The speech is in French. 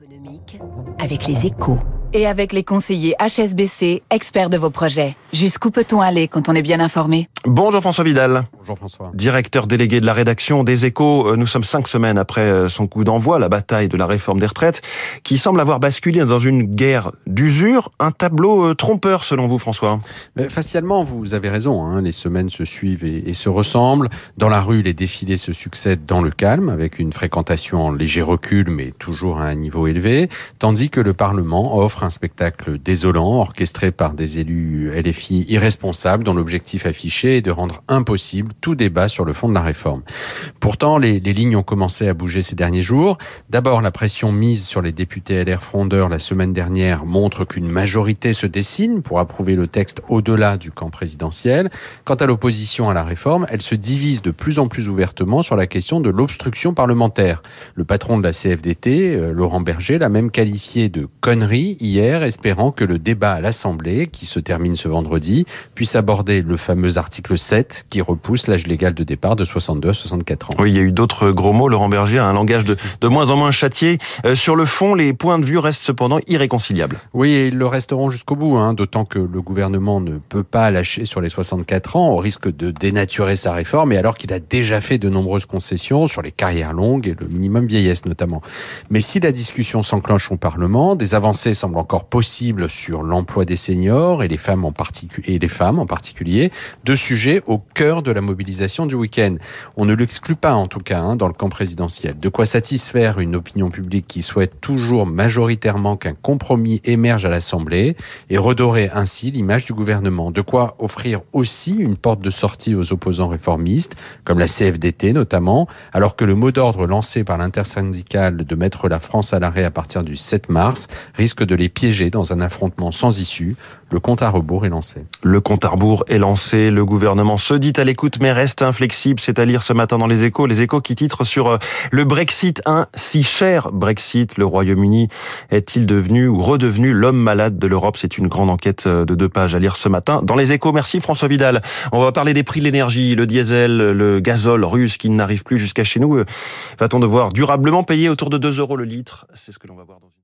économique avec les échos. Et avec les conseillers HSBC, experts de vos projets. Jusqu'où peut-on aller quand on est bien informé? Bonjour François Vidal. Bonjour François. Directeur délégué de la rédaction des Échos. Euh, nous sommes cinq semaines après euh, son coup d'envoi, la bataille de la réforme des retraites, qui semble avoir basculé dans une guerre d'usure. Un tableau euh, trompeur selon vous François? Mais facialement, vous avez raison. Hein, les semaines se suivent et, et, se ressemblent. Dans la rue, les défilés se succèdent dans le calme, avec une fréquentation en léger recul, mais toujours à un niveau élevé, tandis que le Parlement offre un spectacle désolant, orchestré par des élus LFI irresponsables, dont l'objectif affiché est de rendre impossible tout débat sur le fond de la réforme. Pourtant, les, les lignes ont commencé à bouger ces derniers jours. D'abord, la pression mise sur les députés LR frondeurs la semaine dernière montre qu'une majorité se dessine pour approuver le texte au-delà du camp présidentiel. Quant à l'opposition à la réforme, elle se divise de plus en plus ouvertement sur la question de l'obstruction parlementaire. Le patron de la CFDT, euh, Laurent Berger, l'a même qualifié de connerie hier, espérant que le débat à l'Assemblée, qui se termine ce vendredi, puisse aborder le fameux article 7 qui repousse l'âge légal de départ de 62 à 64 ans. Oui, il y a eu d'autres gros mots. Laurent Berger a un langage de, de moins en moins châtié. Euh, sur le fond, les points de vue restent cependant irréconciliables. Oui, et ils le resteront jusqu'au bout, hein, d'autant que le gouvernement ne peut pas lâcher sur les 64 ans au risque de dénaturer sa réforme, et alors qu'il a déjà fait de nombreuses concessions sur les carrières longues et le minimum vieillesse notamment. Mais si la discussion s'enclenche au Parlement, des avancées semblent encore possibles sur l'emploi des seniors et les femmes en particulier, et les femmes en particulier, deux sujets au cœur de la mobilisation du week-end. On ne l'exclut pas en tout cas hein, dans le camp présidentiel. De quoi satisfaire une opinion publique qui souhaite toujours majoritairement qu'un compromis émerge à l'Assemblée et redorer ainsi l'image du gouvernement. De quoi offrir aussi une porte de sortie aux opposants réformistes, comme la CFDT notamment, alors que le mot d'ordre lancé par l'intersyndicale de mettre la France à l'arrêt à partir du 7 mars risque de les piéger dans un affrontement sans issue. Le compte à rebours est lancé. Le compte à rebours est lancé. Le gouvernement se dit à l'écoute mais reste inflexible. C'est à lire ce matin dans les échos. Les échos qui titrent sur le Brexit, un si cher Brexit. Le Royaume-Uni est-il devenu ou redevenu l'homme malade de l'Europe? C'est une grande enquête de deux pages à lire ce matin dans les échos. Merci François Vidal. On va parler des prix de l'énergie, le diesel, le gazole russe qui n'arrive plus jusqu'à chez nous. Va-t-on devoir durablement payer autour de 2 euros le litre? C'est ce que l'on va voir dans une